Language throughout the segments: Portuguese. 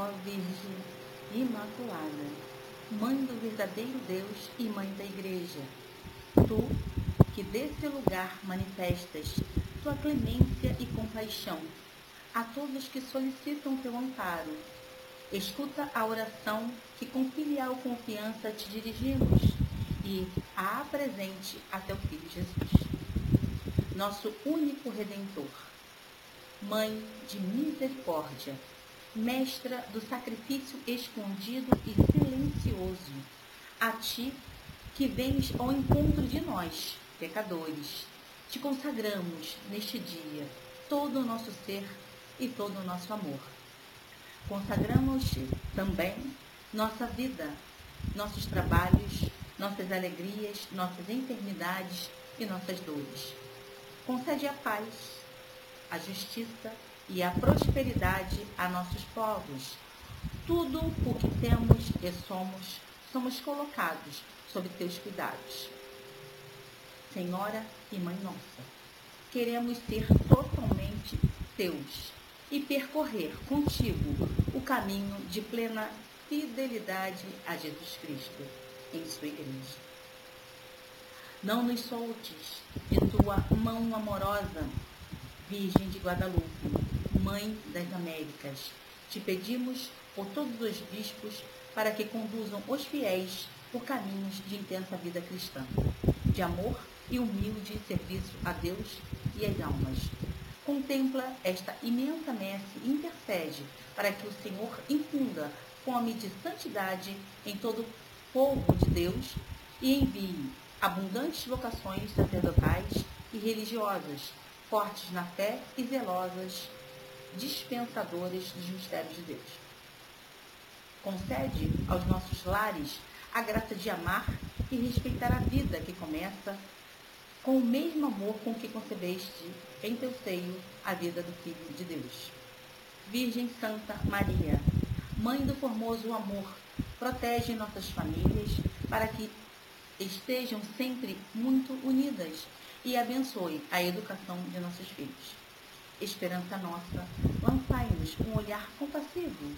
ó Virgem Imaculada, Mãe do verdadeiro Deus e Mãe da Igreja, tu que desse lugar manifestas tua clemência e compaixão a todos que solicitam teu amparo. Escuta a oração que com filial confiança te dirigimos e a apresente a teu Filho Jesus, nosso único Redentor, Mãe de misericórdia mestra do sacrifício escondido e silencioso, a ti que vens ao encontro de nós, pecadores, te consagramos neste dia todo o nosso ser e todo o nosso amor. Consagramos-te também nossa vida, nossos trabalhos, nossas alegrias, nossas enfermidades e nossas dores. Concede a paz, a justiça e a prosperidade a nossos povos. Tudo o que temos e somos, somos colocados sob teus cuidados. Senhora e Mãe Nossa, queremos ser totalmente teus e percorrer contigo o caminho de plena fidelidade a Jesus Cristo em sua igreja. Não nos soltes de tua mão amorosa, Virgem de Guadalupe, Mãe das Américas, te pedimos por todos os bispos para que conduzam os fiéis por caminhos de intensa vida cristã, de amor e humilde serviço a Deus e às almas. Contempla esta imensa messe e intercede para que o Senhor infunda fome de santidade em todo o povo de Deus e envie abundantes vocações sacerdotais e religiosas, fortes na fé e zelosas dispensadores dos mistérios de Deus. Concede aos nossos lares a graça de amar e respeitar a vida que começa com o mesmo amor com que concebeste em teu seio a vida do Filho de Deus. Virgem Santa Maria, Mãe do formoso amor, protege nossas famílias para que estejam sempre muito unidas e abençoe a educação de nossos filhos esperança nossa, lançai-nos um olhar compassivo.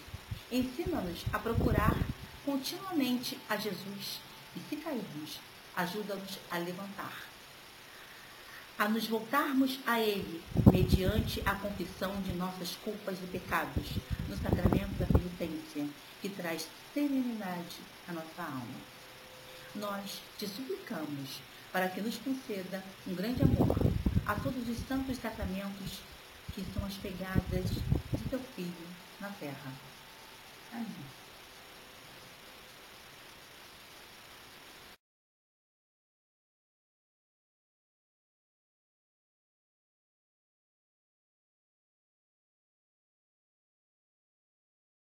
Ensina-nos a procurar continuamente a Jesus e, se cairmos, ajuda-nos a levantar. A nos voltarmos a Ele mediante a confissão de nossas culpas e pecados no sacramento da penitência, que traz serenidade à nossa alma. Nós te suplicamos para que nos conceda um grande amor a todos os santos sacramentos que são as pegadas de teu filho na terra. Amém.